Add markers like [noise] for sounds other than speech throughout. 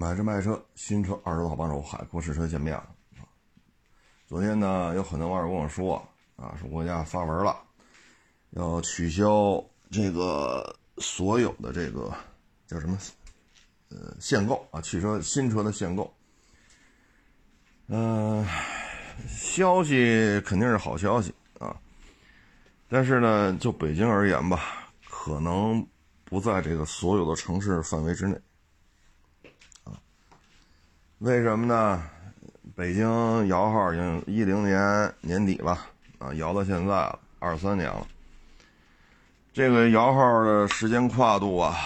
买车卖车，新车二手车好帮手，海阔试车见面了。昨天呢，有很多网友跟我说啊，说国家发文了，要取消这个所有的这个叫什么呃限购啊，汽车新车的限购。嗯，消息肯定是好消息啊，但是呢，就北京而言吧，可能不在这个所有的城市范围之内。为什么呢？北京摇号已经一零年年底了啊，摇到现在了，二三年了。这个摇号的时间跨度啊，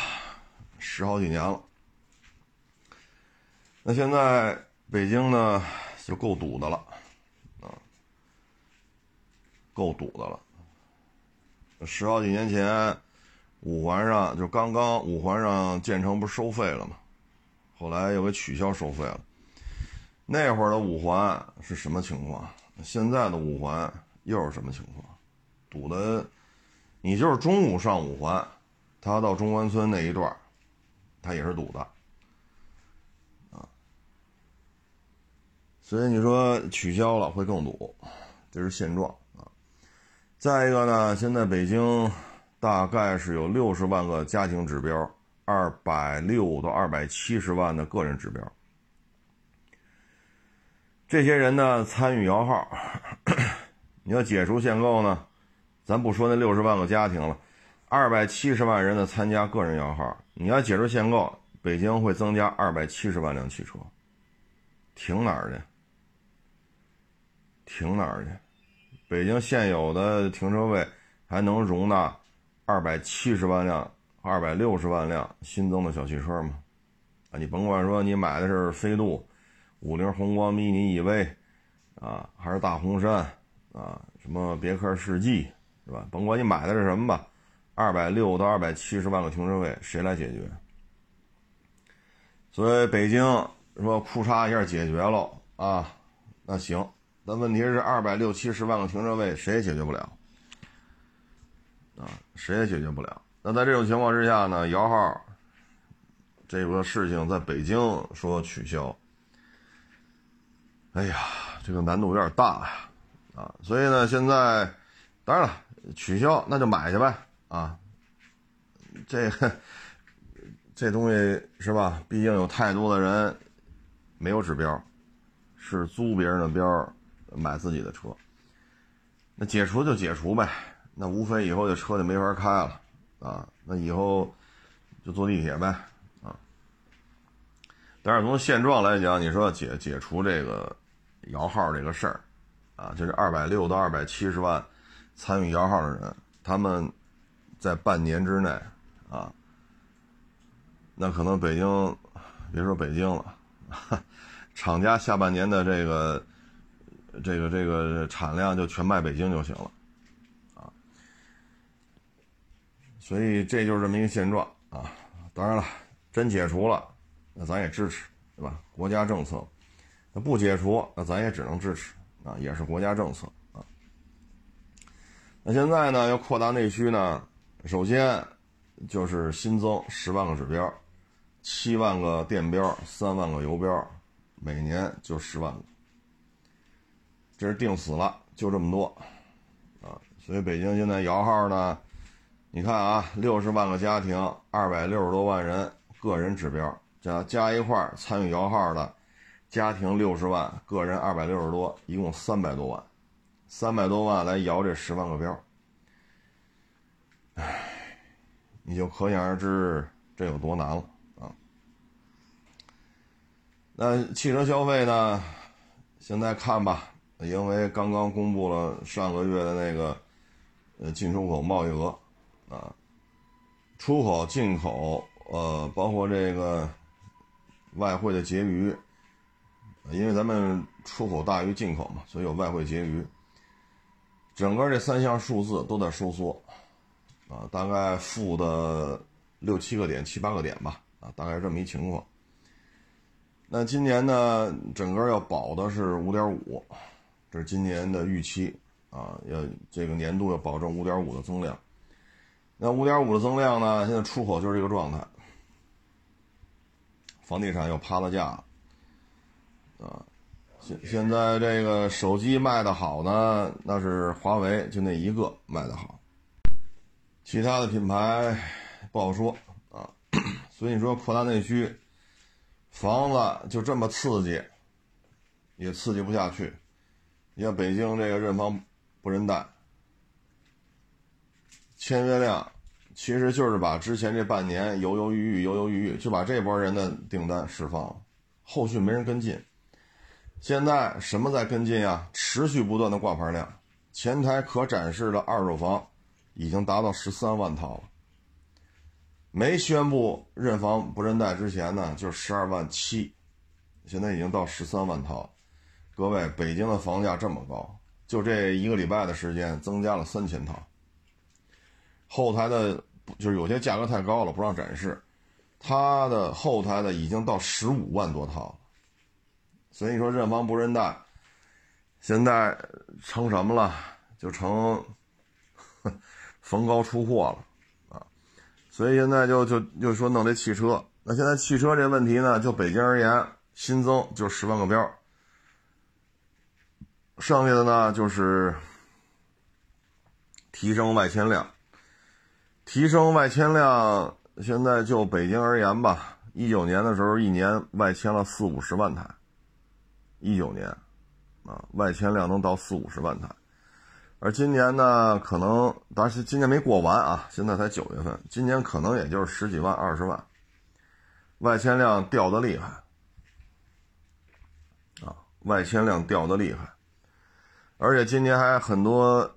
十好几年了。那现在北京呢，就够堵的了啊，够堵的了。十好几年前，五环上就刚刚五环上建成不是收费了吗？后来又给取消收费了。那会儿的五环是什么情况？现在的五环又是什么情况？堵的，你就是中午上五环，他到中关村那一段，他也是堵的，啊。所以你说取消了会更堵，这是现状啊。再一个呢，现在北京大概是有六十万个家庭指标。二百六到二百七十万的个人指标，这些人呢参与摇号，[coughs] 你要解除限购呢，咱不说那六十万个家庭了，二百七十万人的参加个人摇号，你要解除限购，北京会增加二百七十万辆汽车，停哪儿去？停哪儿去？北京现有的停车位还能容纳二百七十万辆？二百六十万辆新增的小汽车嘛，啊，你甭管说你买的是飞度、五菱宏光 mini EV，啊，还是大红山，啊，什么别克世纪，是吧？甭管你买的是什么吧，二百六到二百七十万个停车位，谁来解决？所以北京说库嚓一下解决了啊，那行，但问题是二百六七十万个停车位谁也解决不了，啊，谁也解决不了。那在这种情况之下呢，摇号这个事情在北京说取消，哎呀，这个难度有点大呀，啊，所以呢，现在当然了，取消那就买去呗，啊，这这东西是吧？毕竟有太多的人没有指标，是租别人的标买自己的车，那解除就解除呗，那无非以后这车就没法开了。啊，那以后就坐地铁呗，啊。但是从现状来讲，你说解解除这个摇号这个事儿，啊，就是二百六到二百七十万参与摇号的人，他们在半年之内，啊，那可能北京，别说北京了，[laughs] 厂家下半年的这个这个这个产量就全卖北京就行了。所以这就是这么一个现状啊！当然了，真解除了，那咱也支持，对吧？国家政策，那不解除，那咱也只能支持啊，也是国家政策啊。那现在呢，要扩大内需呢，首先就是新增十万个指标，七万个电标，三万个油标，每年就十万个，这是定死了，就这么多啊。所以北京现在摇号呢。你看啊，六十万个家庭，二百六十多万人个人指标加加一块参与摇号的家庭六十万，个人二百六十多，一共三百多万，三百多万来摇这十万个标，唉，你就可想而知这有多难了啊。那汽车消费呢？现在看吧，因为刚刚公布了上个月的那个呃进出口贸易额。啊，出口、进口，呃，包括这个外汇的结余，因为咱们出口大于进口嘛，所以有外汇结余。整个这三项数字都在收缩，啊，大概负的六七个点、七八个点吧，啊，大概这么一情况。那今年呢，整个要保的是五点五，这是今年的预期，啊，要这个年度要保证五点五的增量。那五点五的增量呢？现在出口就是这个状态，房地产又趴了价，啊，现现在这个手机卖的好呢，那是华为就那一个卖的好，其他的品牌不好说啊。[coughs] 所以你说扩大内需，房子就这么刺激，也刺激不下去。你像北京这个认房不认贷，签约量。其实就是把之前这半年犹犹豫豫、犹犹豫豫，就把这波人的订单释放了，后续没人跟进。现在什么在跟进啊？持续不断的挂牌量，前台可展示的二手房已经达到十三万套了。没宣布认房不认贷之前呢，就是十二万七，现在已经到十三万套。各位，北京的房价这么高，就这一个礼拜的时间增加了三千套。后台的，就是有些价格太高了，不让展示。它的后台的已经到十五万多套了，所以说认房不认贷，现在成什么了？就成 [laughs] 逢高出货了啊！所以现在就就就说弄这汽车，那现在汽车这问题呢，就北京而言，新增就十万个标，剩下的呢就是提升外迁量。提升外迁量，现在就北京而言吧，一九年的时候一年外迁了四五十万台，一九年，啊，外迁量能到四五十万台，而今年呢，可能，但是今年没过完啊，现在才九月份，今年可能也就是十几万、二十万，外迁量掉的厉害，啊，外迁量掉的厉害，而且今年还很多。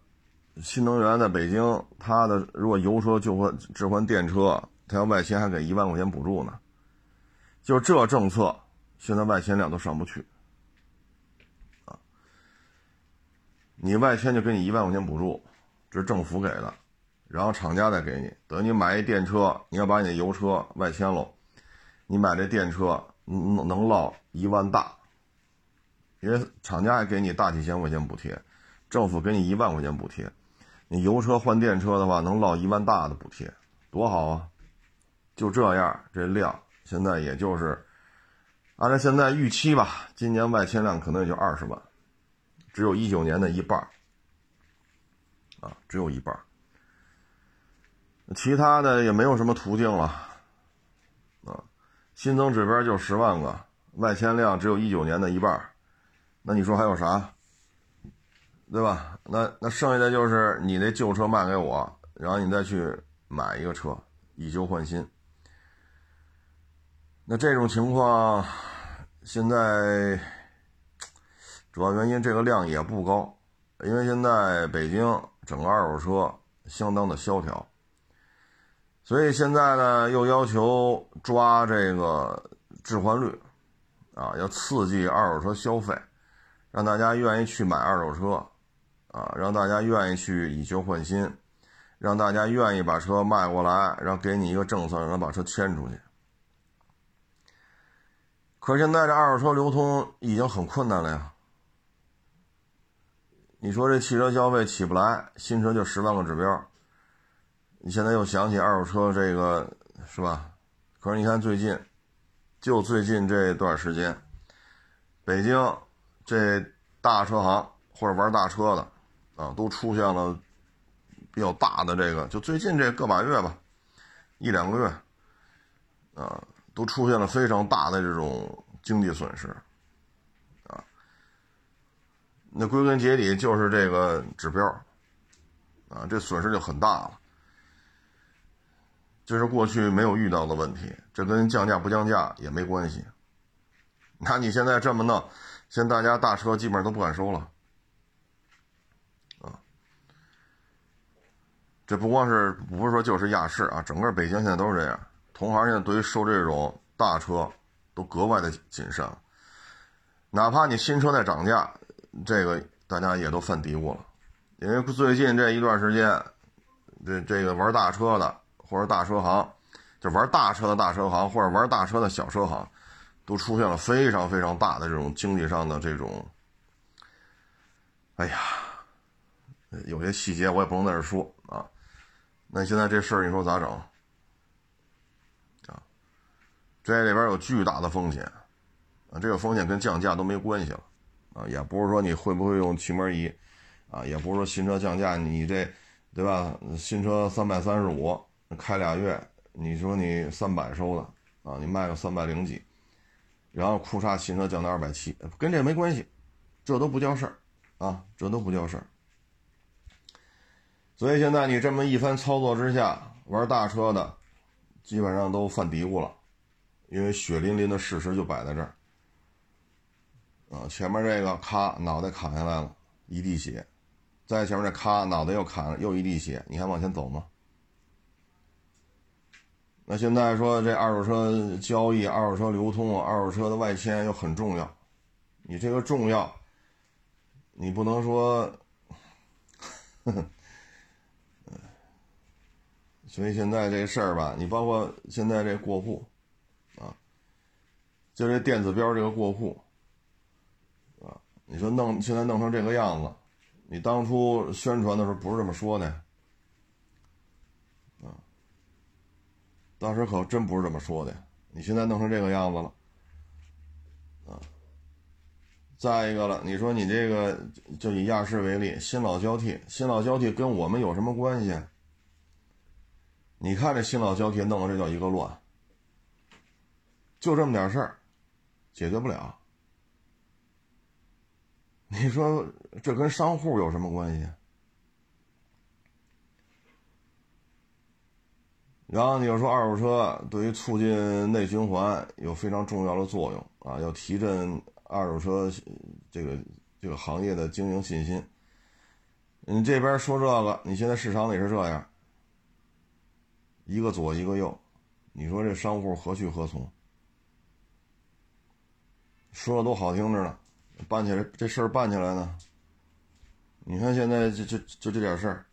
新能源在北京，它的如果油车就换置换电车，它要外迁还给一万块钱补助呢。就这政策，现在外迁量都上不去，啊，你外迁就给你一万块钱补助，这是政府给的，然后厂家再给你，等于你买一电车，你要把你的油车外迁喽，你买这电车能能落一万大，因为厂家还给你大几千块钱补贴，政府给你一万块钱补贴。你油车换电车的话，能落一万大的补贴，多好啊！就这样，这量现在也就是按照现在预期吧，今年外迁量可能也就二十万，只有一九年的一半啊，只有一半其他的也没有什么途径了啊，新增指标就十万个，外迁量只有一九年的一半那你说还有啥？对吧？那那剩下的就是你那旧车卖给我，然后你再去买一个车，以旧换新。那这种情况，现在主要原因这个量也不高，因为现在北京整个二手车相当的萧条，所以现在呢又要求抓这个置换率，啊，要刺激二手车消费，让大家愿意去买二手车。啊，让大家愿意去以旧换新，让大家愿意把车卖过来，然后给你一个政策，让他把车迁出去。可是现在这二手车流通已经很困难了呀。你说这汽车消费起不来，新车就十万个指标，你现在又想起二手车这个是吧？可是你看最近，就最近这段时间，北京这大车行或者玩大车的。啊，都出现了比较大的这个，就最近这个把月吧，一两个月，啊，都出现了非常大的这种经济损失，啊，那归根结底就是这个指标，啊，这损失就很大了，这是过去没有遇到的问题，这跟降价不降价也没关系，那你现在这么弄，现在大家大车基本上都不敢收了。这不光是不是说就是亚市啊，整个北京现在都是这样。同行现在对于收这种大车都格外的谨慎，哪怕你新车在涨价，这个大家也都犯嘀咕了。因为最近这一段时间，这这个玩大车的或者大车行，就玩大车的大车行或者玩大车的小车行，都出现了非常非常大的这种经济上的这种，哎呀，有些细节我也不能在这说。那现在这事儿你说咋整？啊，这里边有巨大的风险，啊，这个风险跟降价都没关系了，啊，也不是说你会不会用气门仪，啊，也不是说新车降价你这，对吧？新车三百三十五，开俩月，你说你三百收的，啊，你卖个三百零几，然后库嚓新车降到二百七，跟这没关系，这都不叫事儿，啊，这都不叫事儿。所以现在你这么一番操作之下，玩大车的基本上都犯嘀咕了。因为血淋淋的事实就摆在这儿，啊，前面这个咔脑袋砍下来了，一地血；再前面这咔脑袋又砍了，又一地血，你还往前走吗？那现在说这二手车交易、二手车流通、二手车的外迁又很重要，你这个重要，你不能说，呵呵，所以现在这事儿吧，你包括现在这过户。啊就这电子标这个过户，啊，你说弄现在弄成这个样子，你当初宣传的时候不是这么说的，啊，当时可真不是这么说的。你现在弄成这个样子了，啊，再一个了，你说你这个就以亚视为例，新老交替，新老交替跟我们有什么关系？你看这新老交替弄的这叫一个乱，就这么点事儿。解决不了，你说这跟商户有什么关系？然后你又说二手车对于促进内循环有非常重要的作用啊，要提振二手车这个这个行业的经营信心。你这边说这个，你现在市场里是这样，一个左一个右，你说这商户何去何从？说的都好听着呢，办起来这事儿办起来呢。你看现在就就就这点事儿，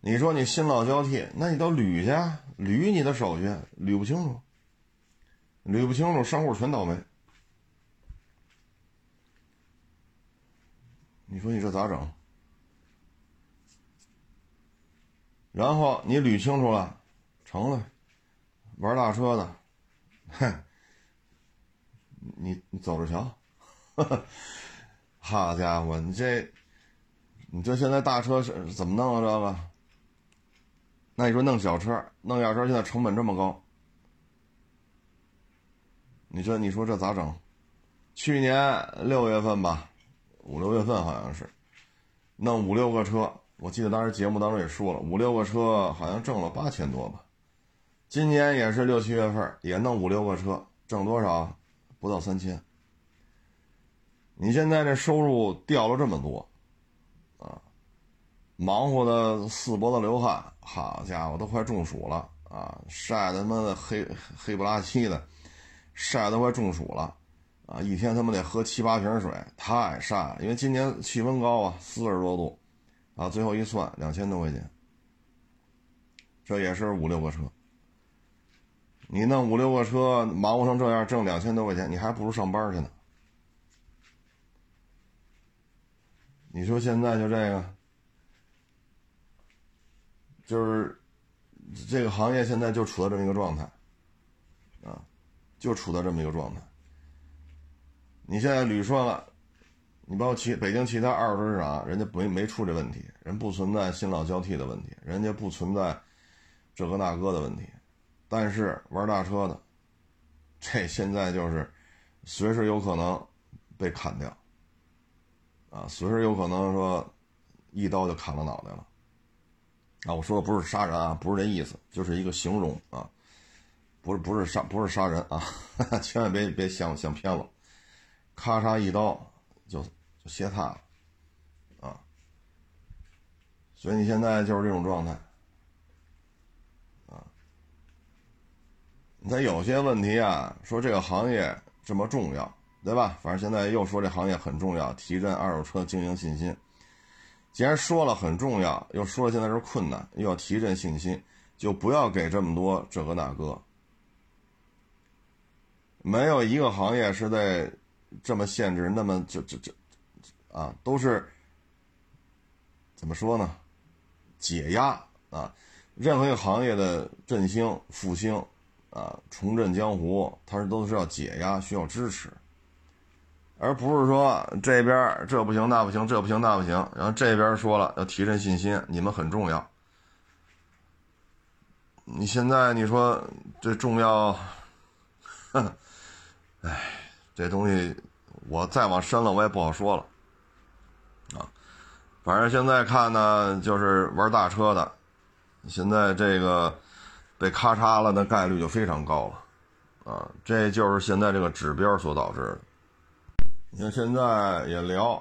你说你新老交替，那你都捋去，捋你的手续，捋不清楚，捋不清楚，商户全倒霉。你说你这咋整？然后你捋清楚了，成了，玩大车的，哼。你你走着瞧，[laughs] 好家伙，你这，你这现在大车是怎么弄啊？这个，那你说弄小车，弄小车现在成本这么高，你这你说这咋整？去年六月份吧，五六月份好像是，弄五六个车，我记得当时节目当中也说了，五六个车好像挣了八千多吧。今年也是六七月份，也弄五六个车，挣多少？不到三千，你现在这收入掉了这么多，啊，忙活的四脖子流汗，好家伙，都快中暑了啊！晒的他妈的黑黑不拉几的，晒得快中暑了啊！一天他妈得喝七八瓶水，太晒了。因为今年气温高啊，四十多度，啊，最后一算两千多块钱，这也是五六个车。你弄五六个车，忙活成这样，挣两千多块钱，你还不如上班去呢。你说现在就这个，就是这个行业现在就处在这么一个状态，啊，就处在这么一个状态。你现在捋顺了，你包括其北京其他二手车市场，人家没没出这问题，人不存在新老交替的问题，人家不存在这个那个的问题。但是玩大车的，[laughs] 这现在就是随时有可能被砍掉，啊，随时有可能说一刀就砍了脑袋了，啊，我说的不是杀人啊，不是这意思，就是一个形容啊，不是不是杀不是杀人啊，[laughs] 千万别别想想偏了，咔嚓一刀就就歇菜了，啊，所以你现在就是这种状态。他有些问题啊，说这个行业这么重要，对吧？反正现在又说这行业很重要，提振二手车经营信心。既然说了很重要，又说了现在是困难，又要提振信心，就不要给这么多这个那个。没有一个行业是在这么限制，那么就就就啊，都是怎么说呢？解压啊，任何一个行业的振兴复兴。啊，重振江湖，它都是要解压，需要支持，而不是说这边这不行那不行，这不行那不行，然后这边说了要提振信心，你们很重要。你现在你说这重要，哎，这东西我再往深了我也不好说了，啊，反正现在看呢，就是玩大车的，现在这个被咔嚓了的概率就非常高了，啊，这就是现在这个指标所导致的。你看现在也聊，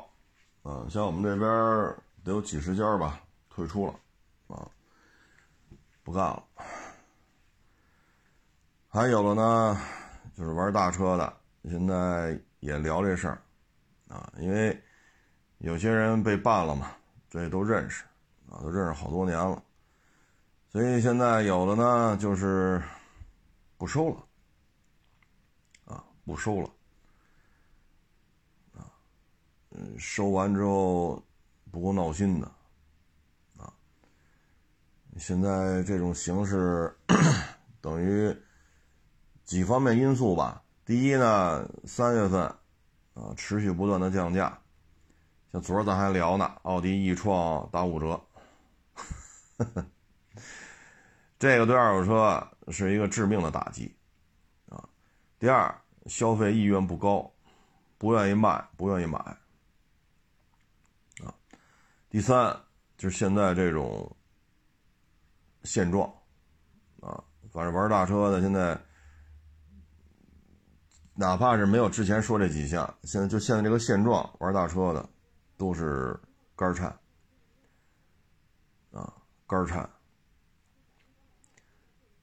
啊，像我们这边得有几十家吧退出了，啊，不干了。还有了呢，就是玩大车的，现在也聊这事儿，啊，因为有些人被办了嘛，这都认识，啊，都认识好多年了，所以现在有的呢就是不收了，啊，不收了，啊，嗯，收完之后不够闹心的，啊，现在这种形式等于。几方面因素吧。第一呢，三月份，啊，持续不断的降价，像昨儿咱还聊呢，奥迪 e 创打五折，呵 [laughs] 呵这个对二手车是一个致命的打击，啊。第二，消费意愿不高，不愿意卖，不愿意买，啊。第三，就是现在这种现状，啊，反正玩大车的现在。哪怕是没有之前说这几项，现在就现在这个现状，玩大车的都是肝颤啊，肝颤。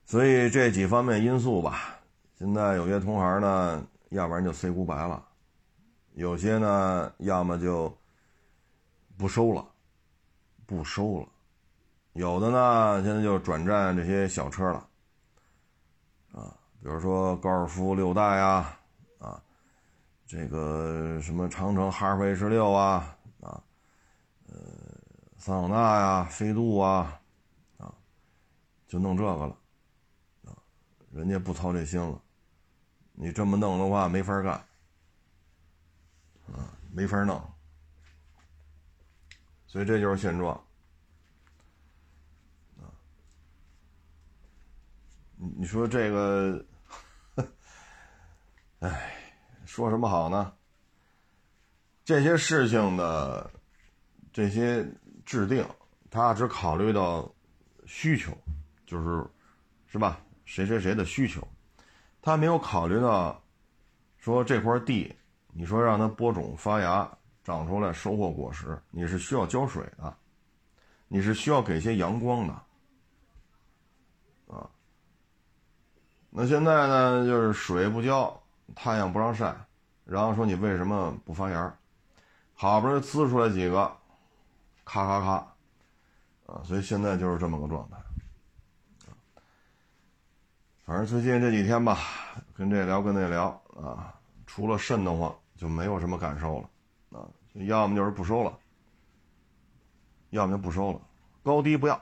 所以这几方面因素吧，现在有些同行呢，要不然就 say goodbye 了，有些呢，要么就不收了，不收了，有的呢，现在就转战这些小车了，啊，比如说高尔夫六代啊，啊。这个什么长城哈弗 H 六啊啊，呃，桑塔纳呀，飞度啊，啊，就弄这个了，人家不操这心了，你这么弄的话没法干，啊，没法弄，所以这就是现状，啊，你说这个，哎。说什么好呢？这些事情的这些制定，他只考虑到需求，就是是吧？谁谁谁的需求，他没有考虑到说这块地，你说让它播种发芽、长出来、收获果实，你是需要浇水的，你是需要给些阳光的啊。那现在呢，就是水不浇，太阳不让晒。然后说你为什么不发芽？好不容易滋出来几个，咔咔咔，啊！所以现在就是这么个状态。反正最近这几天吧，跟这聊跟那聊啊，除了瘆得慌，就没有什么感受了啊。要么就是不收了，要么就不收了，高低不要，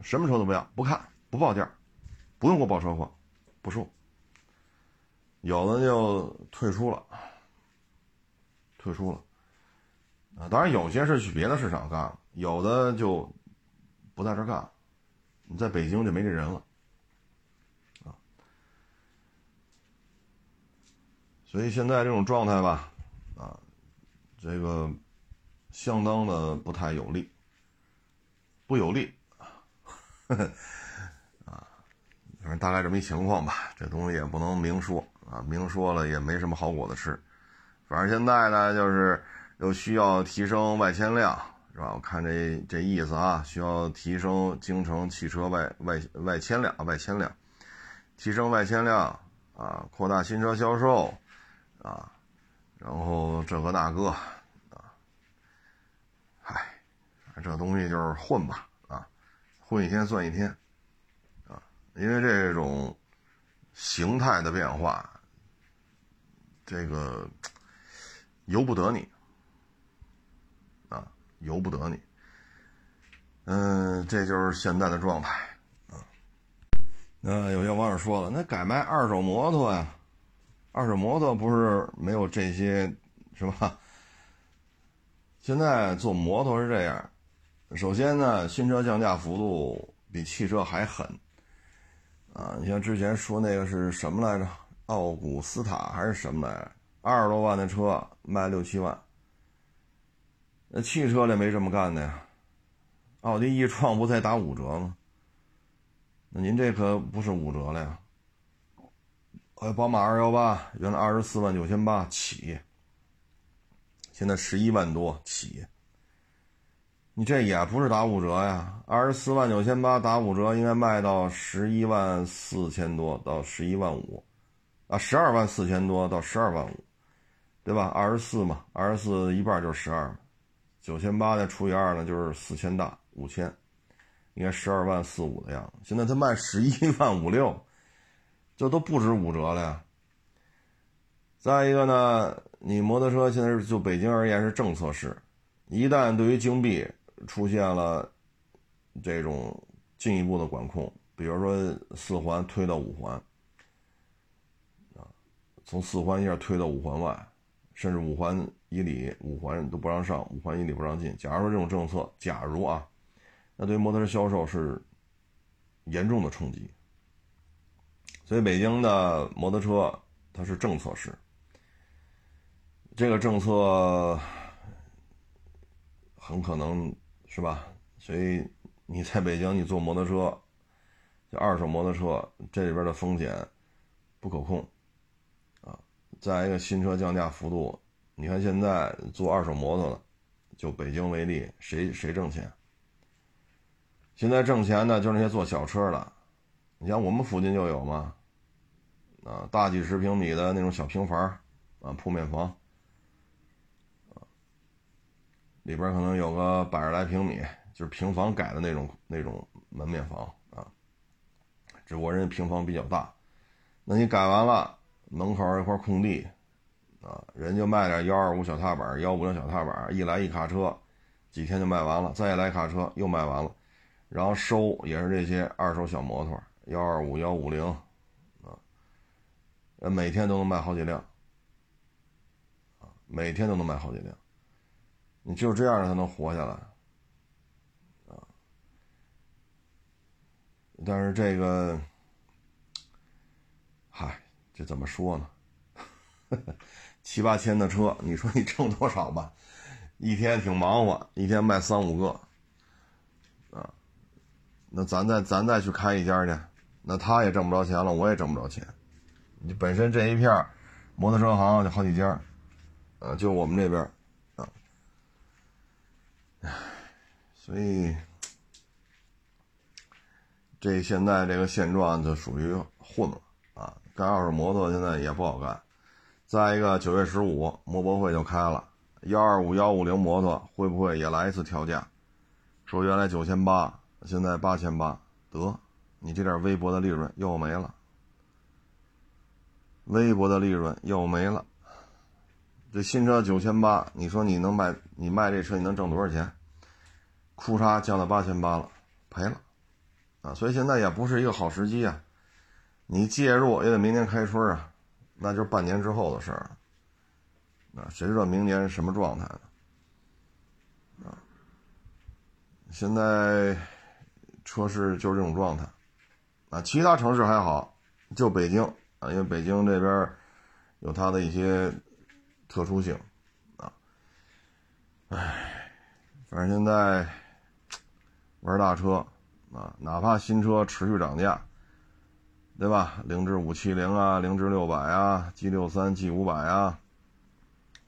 什么车都不要，不看不报价，不用给我报车况，不收。有的就退出了。退出了，啊，当然有些是去别的市场干了，有的就不在这干，你在北京就没这人了，所以现在这种状态吧，啊，这个相当的不太有利，不有利，啊，反正大概这么一情况吧，这东西也不能明说啊，明说了也没什么好果子吃。反正现在呢，就是又需要提升外迁量，是吧？我看这这意思啊，需要提升京城汽车外外外迁量，外迁量，提升外迁量啊，扩大新车销售啊，然后这个那个啊，嗨，这东西就是混吧啊，混一天算一天啊，因为这种形态的变化，这个。由不得你，啊，由不得你。嗯，这就是现在的状态，啊。那有些网友说了，那改卖二手摩托呀？二手摩托不是没有这些，是吧？现在做摩托是这样，首先呢，新车降价幅度比汽车还狠啊！你像之前说那个是什么来着？奥古斯塔还是什么来着？二十多万的车卖六七万，那汽车里没这么干的呀？奥迪一创不才打五折吗？那您这可不是五折了呀？还有宝马二幺八，原来二十四万九千八起。现在十一万多起，你这也不是打五折呀？二十四万九千八打五折，应该卖到十一万四千多到十一万五，啊，十二万四千多到十二万五，对吧？二十四嘛，二十四一半就是十二，九千八再除以二呢，就是四千大五千，应该十二万四五的样子。现在他卖十一万五六，这都不止五折了呀。再一个呢？你摩托车现在是就北京而言是政策市，一旦对于京 B 出现了这种进一步的管控，比如说四环推到五环，啊，从四环一下推到五环外，甚至五环以里五环都不让上，五环以里不让进。假如说这种政策，假如啊，那对于摩托车销售是严重的冲击。所以北京的摩托车它是政策市。这个政策很可能是吧，所以你在北京，你坐摩托车，就二手摩托车，这里边的风险不可控啊。再一个，新车降价幅度，你看现在做二手摩托的，就北京为例，谁谁挣钱？现在挣钱的就是那些做小车的，你像我们附近就有嘛，啊，大几十平米的那种小平房啊，铺面房。里边可能有个百十来平米，就是平房改的那种那种门面房啊。只不过人家平房比较大，那你改完了，门口一块空地啊，人就卖点幺二五小踏板、幺五零小踏板，一来一卡车，几天就卖完了，再一来卡车又卖完了，然后收也是这些二手小摩托，幺二五、幺五零啊，每天都能卖好几辆啊，每天都能卖好几辆。你只有这样才能活下来，啊！但是这个，嗨，这怎么说呢？[laughs] 七八千的车，你说你挣多少吧？一天挺忙活，一天卖三五个，啊，那咱再咱再去开一家去，那他也挣不着钱了，我也挣不着钱。你本身这一片摩托车行就好几家，呃，就我们这边。所以这现在这个现状就属于混了啊！干二手摩托现在也不好干。再一个，九月十五摩博会就开了，幺二五幺五零摩托会不会也来一次调价？说原来九千八，现在八千八，得你这点微薄的利润又没了，微薄的利润又没了。这新车九千八，你说你能卖？你卖这车你能挣多少钱？库差降到八千八了，赔了，啊！所以现在也不是一个好时机啊。你介入也得明年开春啊，那就是半年之后的事儿。啊，谁知道明年什么状态呢？啊，现在车市就是这种状态。啊，其他城市还好，就北京啊，因为北京这边有它的一些。特殊性，啊，唉，反正现在玩大车啊，哪怕新车持续涨价，对吧？凌志五七零啊，凌志六百啊，G 六三、G 五百啊，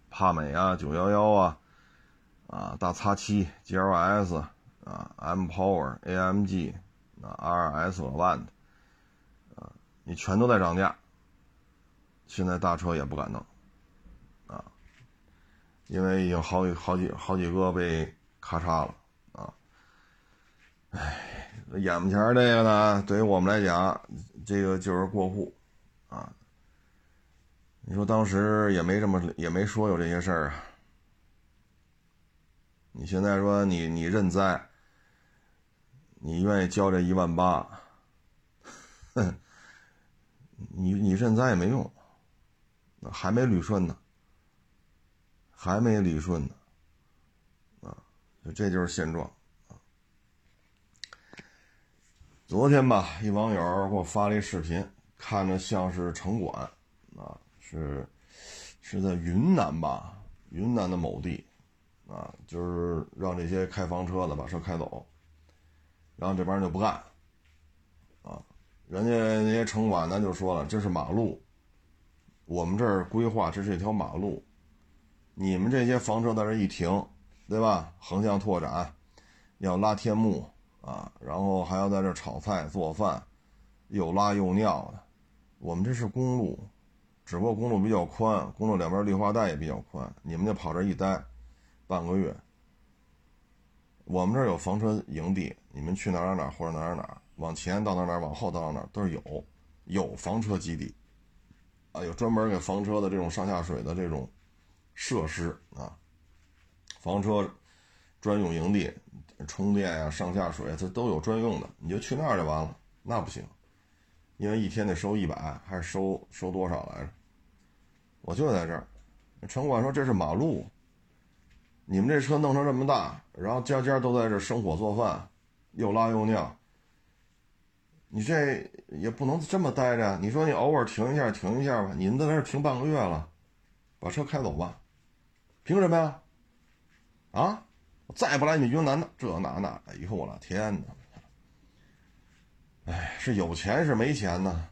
帕美啊，九幺幺啊，啊，大叉七、GLS 啊，M Power、AMG 啊，RS Avant 啊，你全都在涨价，现在大车也不敢弄。啊因为已经好几好几好几个被咔嚓了啊！哎，眼前这个呢，对于我们来讲，这个就是过户啊。你说当时也没这么也没说有这些事儿啊。你现在说你你认栽，你愿意交这一万八，哼 [laughs] 你你认栽也没用，还没捋顺呢，还没捋顺呢，啊，这就是现状。昨天吧，一网友给我发了一视频，看着像是城管，啊，是是在云南吧，云南的某地，啊，就是让这些开房车的把车开走，然后这帮人就不干。啊人家那些城管呢就说了，这是马路，我们这儿规划这是一条马路，你们这些房车在这一停，对吧？横向拓展，要拉天幕啊，然后还要在这炒菜做饭，又拉又尿的。我们这是公路，只不过公路比较宽，公路两边绿化带也比较宽，你们就跑这一待半个月。我们这儿有房车营地，你们去哪儿哪儿或者哪儿哪儿。往前到哪哪，往后到哪哪，都是有，有房车基地，啊，有专门给房车的这种上下水的这种设施啊，房车专用营地，充电呀、上下水它都有专用的，你就去那儿就完了。那不行，因为一天得收一百，还是收收多少来着？我就在这儿，城管说这是马路，你们这车弄成这么大，然后家家都在这生火做饭，又拉又尿。你这也不能这么待着，你说你偶尔停一下，停一下吧。你们在那停半个月了，把车开走吧，凭什么呀？啊，再不来你云南的这那那，哎呦我的天哪！哎，是有钱是没钱呢？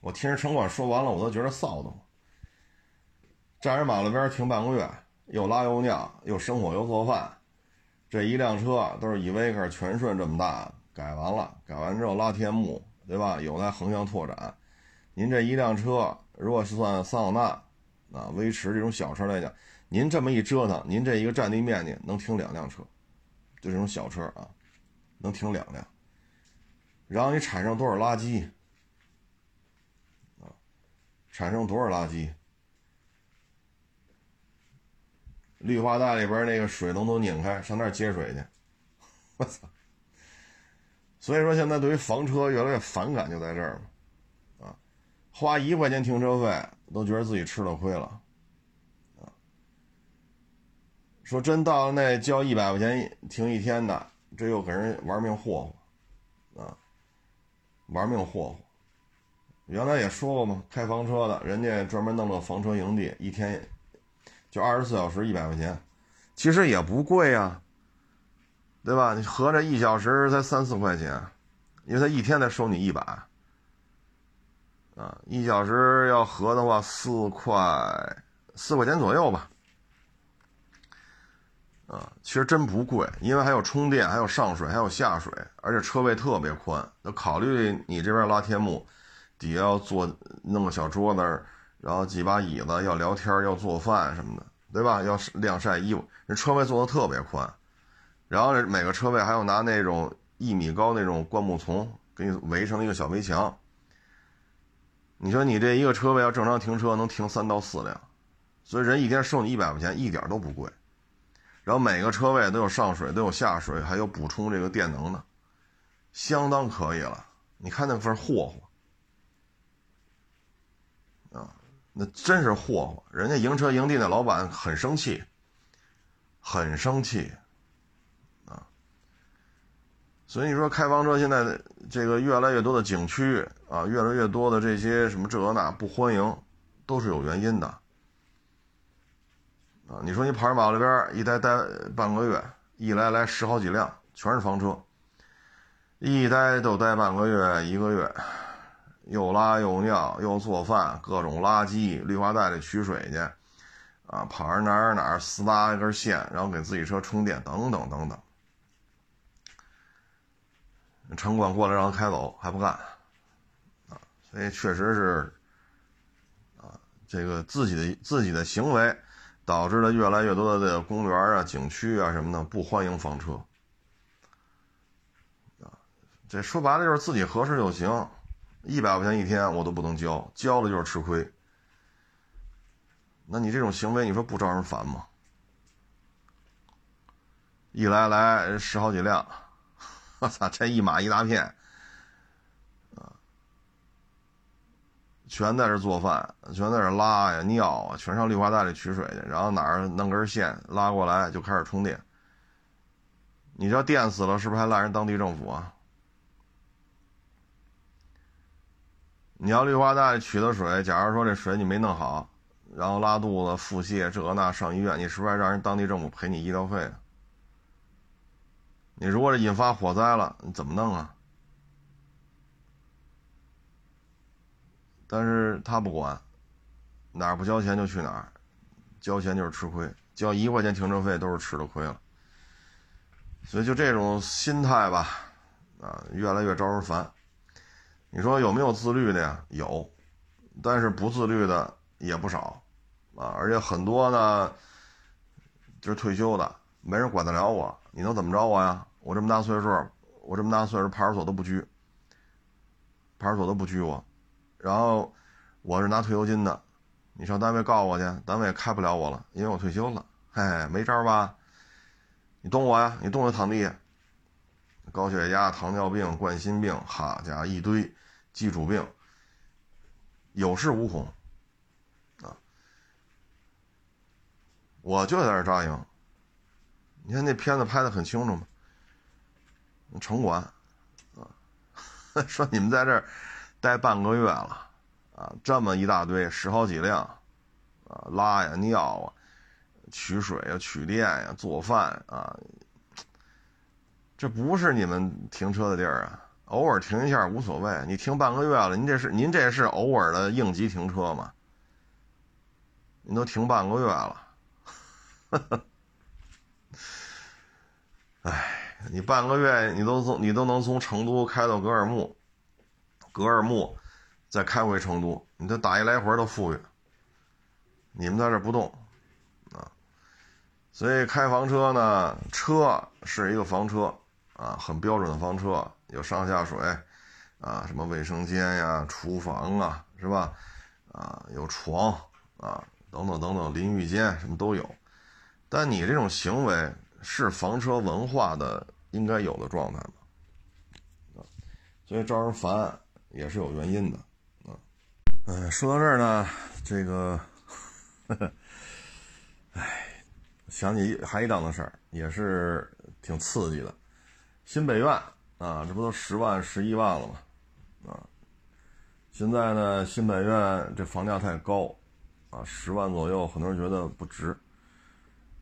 我听人城管说完了，我都觉得臊得慌。站人马路边停半个月，又拉又尿，又生火又做饭，这一辆车都是依维柯全顺这么大。改完了，改完之后拉天幕，对吧？有来横向拓展。您这一辆车，如果是算桑塔纳啊、威驰这种小车来讲，您这么一折腾，您这一个占地面积能停两辆车，就这种小车啊，能停两辆。然后你产生多少垃圾啊？产生多少垃圾？绿化带里边那个水龙头拧开，上那儿接水去。[laughs] 我操！所以说，现在对于房车越来越反感，就在这儿嘛，啊，花一块钱停车费都觉得自己吃了亏了，啊，说真到了那交一百块钱停一天的，这又给人玩命霍霍，啊，玩命霍霍。原来也说过嘛，开房车的，人家专门弄个房车营地，一天就二十四小时一百块钱，其实也不贵呀。对吧？你合着一小时才三四块钱，因为他一天才收你一百，啊，一小时要合的话四块四块钱左右吧，啊，其实真不贵，因为还有充电，还有上水，还有下水，而且车位特别宽。那考虑你这边拉天幕，底下要坐弄个小桌子，然后几把椅子，要聊天，要做饭什么的，对吧？要晾晒衣服，人车位做的特别宽。然后每个车位还要拿那种一米高那种灌木丛给你围成一个小围墙。你说你这一个车位要正常停车能停三到四辆，所以人一天收你一百块钱一点都不贵。然后每个车位都有上水，都有下水，还有补充这个电能的，相当可以了。你看那份霍霍啊，那真是霍霍。人家营车营地那老板很生气，很生气。所以你说开房车现在这个越来越多的景区啊，越来越多的这些什么这那不欢迎，都是有原因的啊。你说你跑马路边一待待半个月，一来来十好几辆，全是房车，一待都待半个月一个月，又拉又尿又做饭，各种垃圾，绿化带里取水去，啊，跑人哪儿哪儿私搭一根线，然后给自己车充电，等等等等。城管过来让他开走还不干，啊，所以确实是，啊，这个自己的自己的行为，导致了越来越多的这个公园啊、景区啊什么的不欢迎房车，啊，这说白了就是自己合适就行，一百块钱一天我都不能交，交了就是吃亏，那你这种行为你说不招人烦吗？一来来十好几辆。[laughs] 我操，这一马一大片，啊，全在这做饭，全在这拉呀尿啊，全上绿化带里取水去，然后哪儿弄根线拉过来就开始充电。你这电死了，是不是还赖人当地政府啊？你要绿化带取的水，假如说这水你没弄好，然后拉肚子、腹泻这那上医院，你是不是还让人当地政府赔你医疗费？你如果是引发火灾了，你怎么弄啊？但是他不管，哪儿不交钱就去哪儿，交钱就是吃亏，交一块钱停车费都是吃的亏了。所以就这种心态吧，啊，越来越招人烦。你说有没有自律的呀？有，但是不自律的也不少，啊，而且很多呢，就是退休的，没人管得了我，你能怎么着我呀？我这么大岁数，我这么大岁数，派出所都不拘，派出所都不拘我。然后我是拿退休金的，你上单位告我去，单位也开不了我了，因为我退休了。嘿，没招吧？你动我呀？你动就躺地。高血压、糖尿病、冠心病，哈家一堆基础病，有恃无恐啊！我就在这扎营。你看那片子拍的很清楚吗？城管啊，[laughs] 说你们在这儿。待半个月了，啊，这么一大堆，十好几辆，啊，拉呀、尿啊、取水呀、取电呀、做饭啊，这不是你们停车的地儿啊！偶尔停一下无所谓，你停半个月了，您这是您这是偶尔的应急停车吗？您都停半个月了，哈哈哎，你半个月你都从你都能从成都开到格尔木。格尔木，再开回成都，你这打一来回都富裕。你们在这不动，啊，所以开房车呢，车是一个房车啊，很标准的房车，有上下水，啊，什么卫生间呀、厨房啊，是吧？啊，有床啊，等等等等，淋浴间什么都有。但你这种行为是房车文化的应该有的状态吗？啊，所以招人烦。也是有原因的，啊，嗯，说到这儿呢，这个，呵 [laughs] 呵哎，想起还一档子事儿，也是挺刺激的。新北苑啊，这不都十万、十一万了吗？啊，现在呢，新北苑这房价太高，啊，十万左右，很多人觉得不值，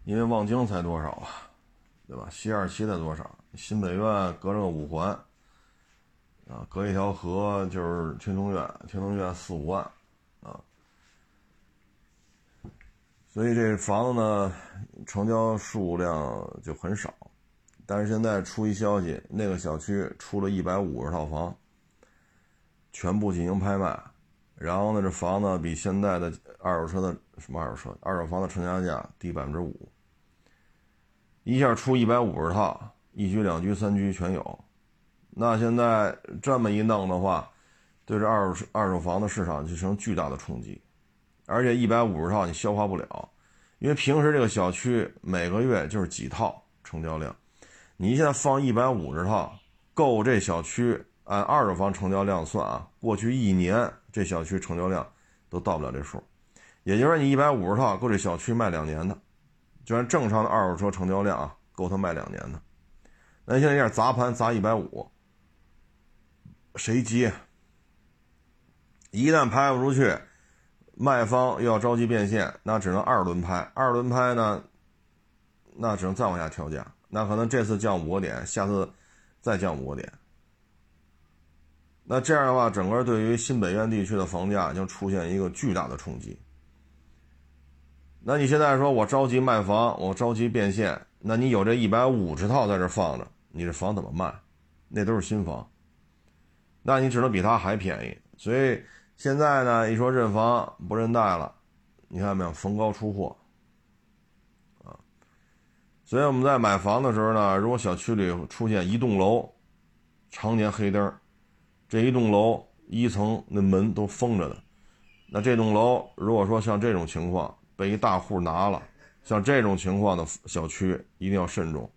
因为望京才多少啊，对吧？西二旗才多少？新北苑隔着个五环。啊，隔一条河就是天通苑，天通苑四五万，啊，所以这房子呢，成交数量就很少。但是现在出一消息，那个小区出了一百五十套房，全部进行拍卖，然后呢，这房子比现在的二手车的什么二手车，二手房的成交价低百分之五，一下出一百五十套，一居、两居、三居全有。那现在这么一弄的话，对这二手二手房的市场就成巨大的冲击，而且一百五十套你消化不了，因为平时这个小区每个月就是几套成交量，你现在放一百五十套，够这小区按二手房成交量算啊，过去一年这小区成交量都到不了这数，也就是说你一百五十套够这小区卖两年的，就按正常的二手车成交量啊，够他卖两年的，那现在这样砸盘砸一百五。谁接？一旦拍不出去，卖方又要着急变现，那只能二轮拍。二轮拍呢，那只能再往下调价。那可能这次降五个点，下次再降五个点。那这样的话，整个对于新北苑地区的房价将出现一个巨大的冲击。那你现在说我着急卖房，我着急变现，那你有这一百五十套在这放着，你这房怎么卖？那都是新房。那你只能比他还便宜，所以现在呢，一说认房不认贷了，你看没有？逢高出货，啊，所以我们在买房的时候呢，如果小区里出现一栋楼常年黑灯，这一栋楼一层那门都封着的，那这栋楼如果说像这种情况被一大户拿了，像这种情况的小区一定要慎重，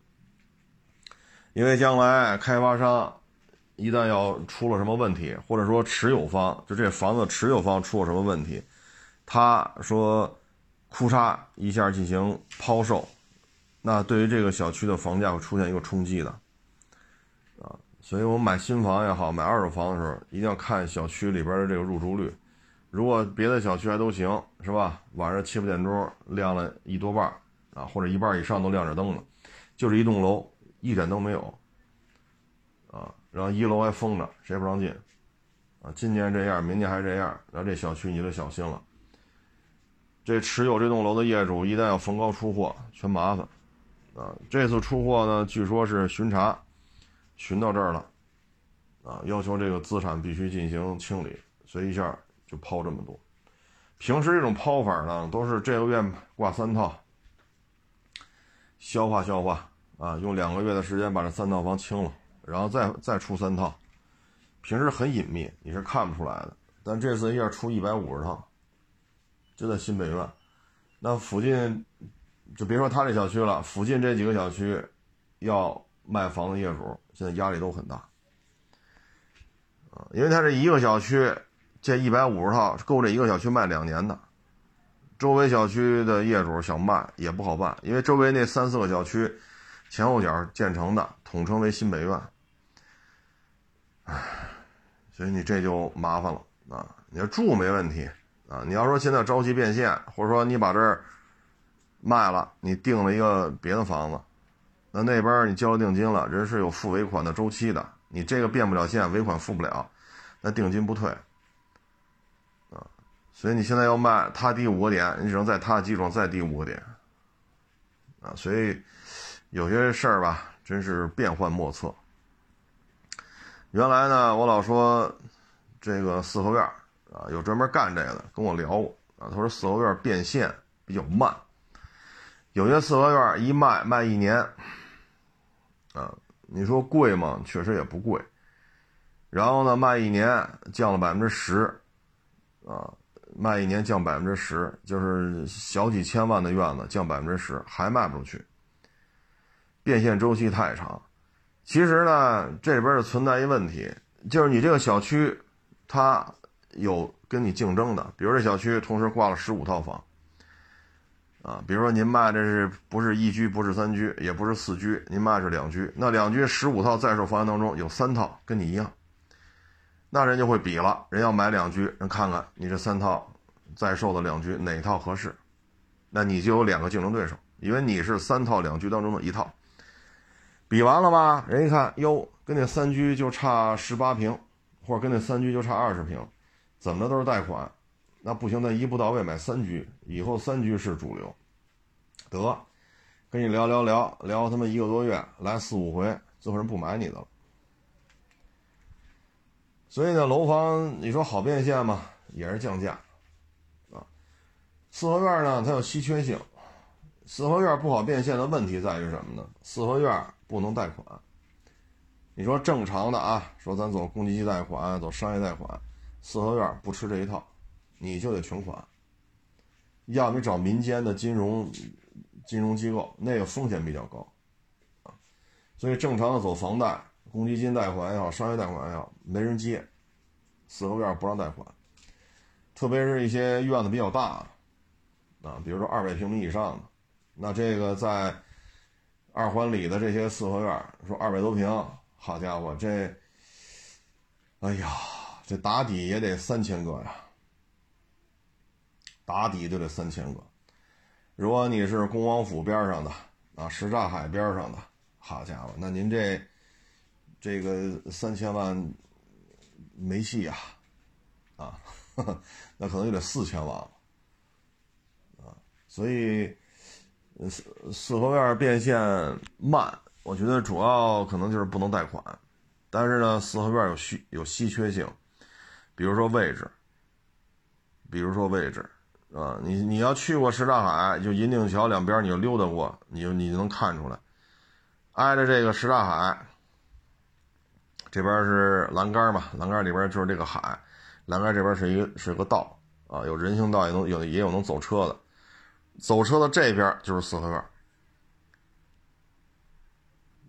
因为将来开发商。一旦要出了什么问题，或者说持有方就这房子持有方出了什么问题，他说，哭嚓一下进行抛售，那对于这个小区的房价会出现一个冲击的，啊，所以我们买新房也好，买二手房的时候，一定要看小区里边的这个入住率。如果别的小区还都行，是吧？晚上七八点钟亮了一多半啊，或者一半以上都亮着灯了，就是一栋楼一盏灯没有，啊。然后一楼还封着，谁也不让进，啊，今年这样，明年还这样，那这小区你就小心了。这持有这栋楼的业主一旦要逢高出货，全麻烦，啊，这次出货呢，据说是巡查，巡到这儿了，啊，要求这个资产必须进行清理，所以一下就抛这么多。平时这种抛法呢，都是这个月挂三套，消化消化，啊，用两个月的时间把这三套房清了。然后再再出三套，平时很隐秘，你是看不出来的。但这次一下出一百五十套，就在新北苑，那附近就别说他这小区了，附近这几个小区要卖房的业主现在压力都很大啊，因为他这一个小区这一百五十套够这一个小区卖两年的，周围小区的业主想卖也不好办，因为周围那三四个小区前后脚建成的，统称为新北苑。唉，所以你这就麻烦了啊！你要住没问题啊，你要说现在着急变现，或者说你把这儿卖了，你订了一个别的房子，那那边你交了定金了，人是有付尾款的周期的，你这个变不了现，尾款付不了，那定金不退。所以你现在要卖，他低五个点，你只能在他的基础上再低五个点啊。所以有些事儿吧，真是变幻莫测。原来呢，我老说这个四合院啊，有专门干这个的，跟我聊过啊。他说四合院变现比较慢，有些四合院一卖卖一年啊，你说贵吗？确实也不贵。然后呢，卖一年降了百分之十啊，卖一年降百分之十，就是小几千万的院子降百分之十，还卖不出去，变现周期太长。其实呢，这里边是存在一问题，就是你这个小区，它有跟你竞争的，比如这小区同时挂了十五套房，啊，比如说您卖这是不是一居，不是三居，也不是四居，您卖是两居，那两居十五套在售房源当中有三套跟你一样，那人就会比了，人要买两居，人看看你这三套在售的两居哪套合适，那你就有两个竞争对手，因为你是三套两居当中的一套。比完了吧？人一看，哟，跟那三居就差十八平，或者跟那三居就差二十平，怎么着都是贷款，那不行，那一步到位买三居，以后三居是主流。得，跟你聊聊聊聊他妈一个多月，来四五回，最后人不买你的了。所以呢，楼房你说好变现吗？也是降价，啊，四合院呢，它有稀缺性。四合院不好变现的问题在于什么呢？四合院不能贷款。你说正常的啊，说咱走公积金贷款，走商业贷款，四合院不吃这一套，你就得全款。要么找民间的金融金融机构，那个风险比较高啊。所以正常的走房贷、公积金贷款也好，商业贷款也好，没人接。四合院不让贷款，特别是一些院子比较大啊，比如说二百平米以上的。那这个在二环里的这些四合院，说二百多平，好家伙，这，哎呀，这打底也得三千个呀，打底就得三千个。如果你是恭王府边上的啊，什刹海边上的，好家伙，那您这这个三千万没戏呀啊，啊，[laughs] 那可能就得四千万了，啊，所以。四四合院变现慢，我觉得主要可能就是不能贷款，但是呢，四合院有稀有稀缺性，比如说位置，比如说位置，啊，你你要去过什刹海，就银锭桥两边，你就溜达过，你就你就能看出来，挨着这个什刹海，这边是栏杆嘛，栏杆里边就是这个海，栏杆这边是一个是个道啊，有人行道，也能有也有能走车的。走车的这边就是四合院，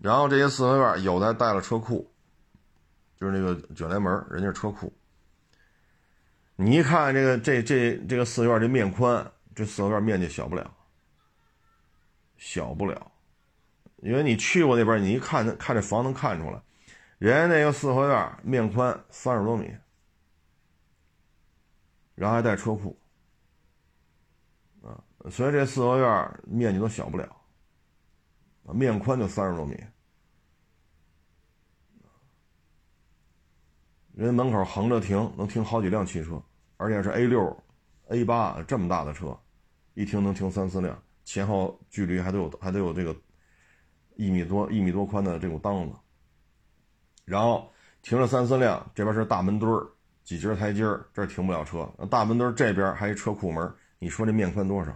然后这些四合院有的带了车库，就是那个卷帘门，人家是车库。你一看这个这这这个四合院这面宽，这四合院面积小不了，小不了，因为你去过那边，你一看看这房能看出来，人家那个四合院面宽三十多米，然后还带车库，啊，所以这四合院面积都小不了，面宽就三十多米。人门口横着停，能停好几辆汽车，而且是 A 六、A 八这么大的车，一停能停三四辆，前后距离还得有还得有这个一米多一米多宽的这种档子。然后停了三四辆，这边是大门墩儿，几节台阶儿，这停不了车。大门墩儿这边还一车库门，你说这面宽多少？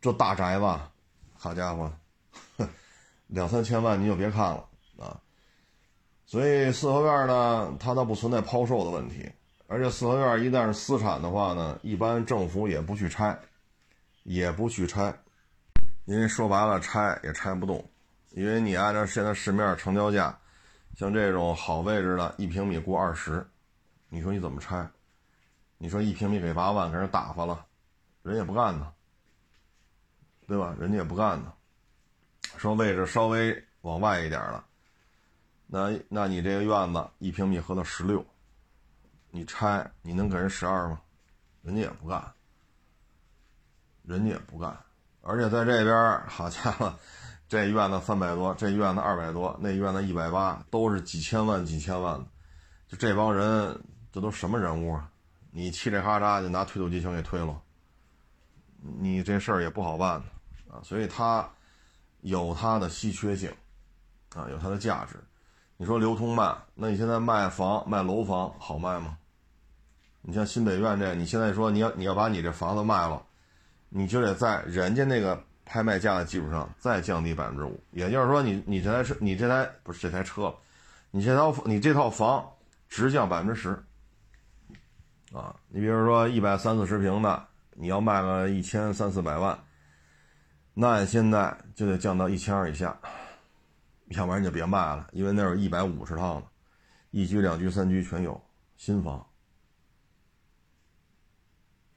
这大宅子，好家伙，[laughs] 两三千万你就别看了啊！所以四合院呢，它倒不存在抛售的问题，而且四合院一旦是私产的话呢，一般政府也不去拆，也不去拆，因为说白了拆也拆不动，因为你按照现在市面成交价，像这种好位置的，一平米过二十，你说你怎么拆？你说一平米给八万，给人打发了，人也不干呢，对吧？人家也不干呢，说位置稍微往外一点了。那那你这个院子一平米合到十六，你拆你能给人十二吗？人家也不干，人家也不干，而且在这边，好家伙，这院子三百多，这院子二百多，那院子一百八，都是几千万几千万的，就这帮人，这都什么人物啊？你嘁哩哈喳就拿推土机全给推了，你这事儿也不好办啊，所以它有它的稀缺性，啊，有它的价值。你说流通慢，那你现在卖房卖楼房好卖吗？你像新北苑这，你现在说你要你要把你这房子卖了，你就得在人家那个拍卖价的基础上再降低百分之五，也就是说你你这台车你这台不是这台车，你这套你这套房直降百分之十，啊，你比如说一百三四十平的，你要卖个一千三四百万，那现在就得降到一千二以下。要不然你就别卖了，因为那有一百五十套呢，一居、两居、三居全有新房。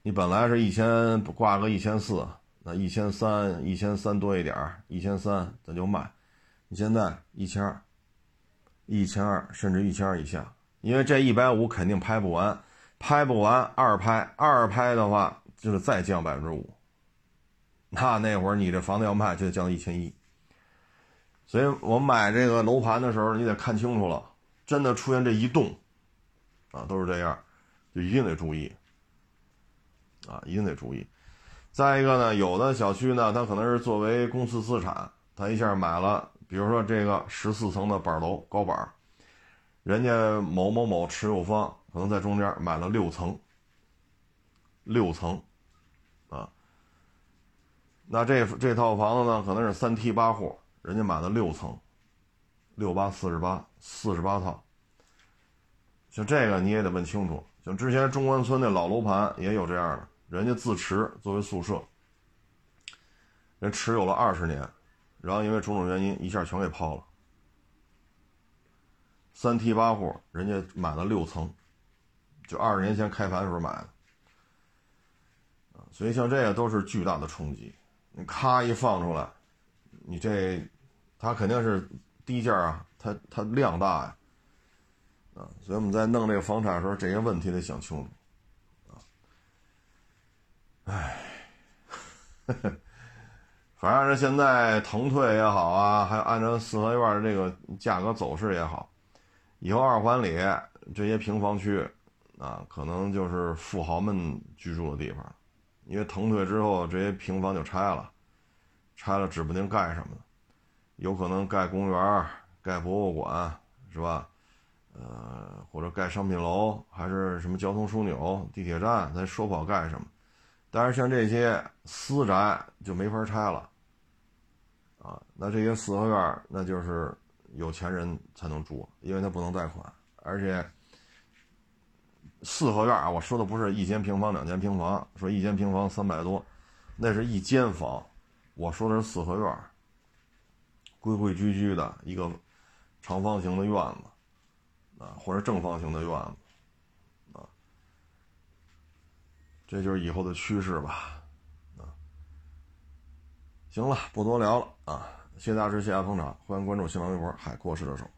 你本来是一千挂个一千四，那一千三、一千三多一点一千三咱就卖。你现在一千二、一千二甚至一千二以下，因为这一百五肯定拍不完，拍不完二拍，二拍的话就是再降百分之五。那那会儿你这房子要卖就得降到一千一。所以我买这个楼盘的时候，你得看清楚了，真的出现这一动，啊，都是这样，就一定得注意，啊，一定得注意。再一个呢，有的小区呢，它可能是作为公司资产，他一下买了，比如说这个十四层的板楼高板，人家某某某持有方可能在中间买了六层，六层，啊，那这这套房子呢，可能是三梯八户。人家买了六层，六八四十八，四十八套。像这个你也得问清楚。像之前中关村那老楼盘也有这样的，人家自持作为宿舍，人持有了二十年，然后因为种种原因一下全给抛了。三梯八户，人家买了六层，就二十年前开盘的时候买的。所以像这个都是巨大的冲击。你咔一放出来，你这。它肯定是低价啊，它它量大呀，啊，所以我们在弄这个房产的时候，这些问题得想清楚，唉，反正是现在腾退也好啊，还有按照四合院这个价格走势也好，以后二环里这些平房区啊，可能就是富豪们居住的地方，因为腾退之后这些平房就拆了，拆了指不定盖什么的。有可能盖公园盖博物馆，是吧？呃，或者盖商品楼，还是什么交通枢纽、地铁站，咱说不好盖什么。但是像这些私宅就没法拆了，啊，那这些四合院那就是有钱人才能住，因为他不能贷款，而且四合院啊，我说的不是一间平房、两间平房，说一间平房三百多，那是一间房，我说的是四合院。规规矩矩的一个长方形的院子，啊，或者正方形的院子，啊，这就是以后的趋势吧，啊，行了，不多聊了啊，谢谢大师，谢谢捧场，欢迎关注新浪微博海阔试车手。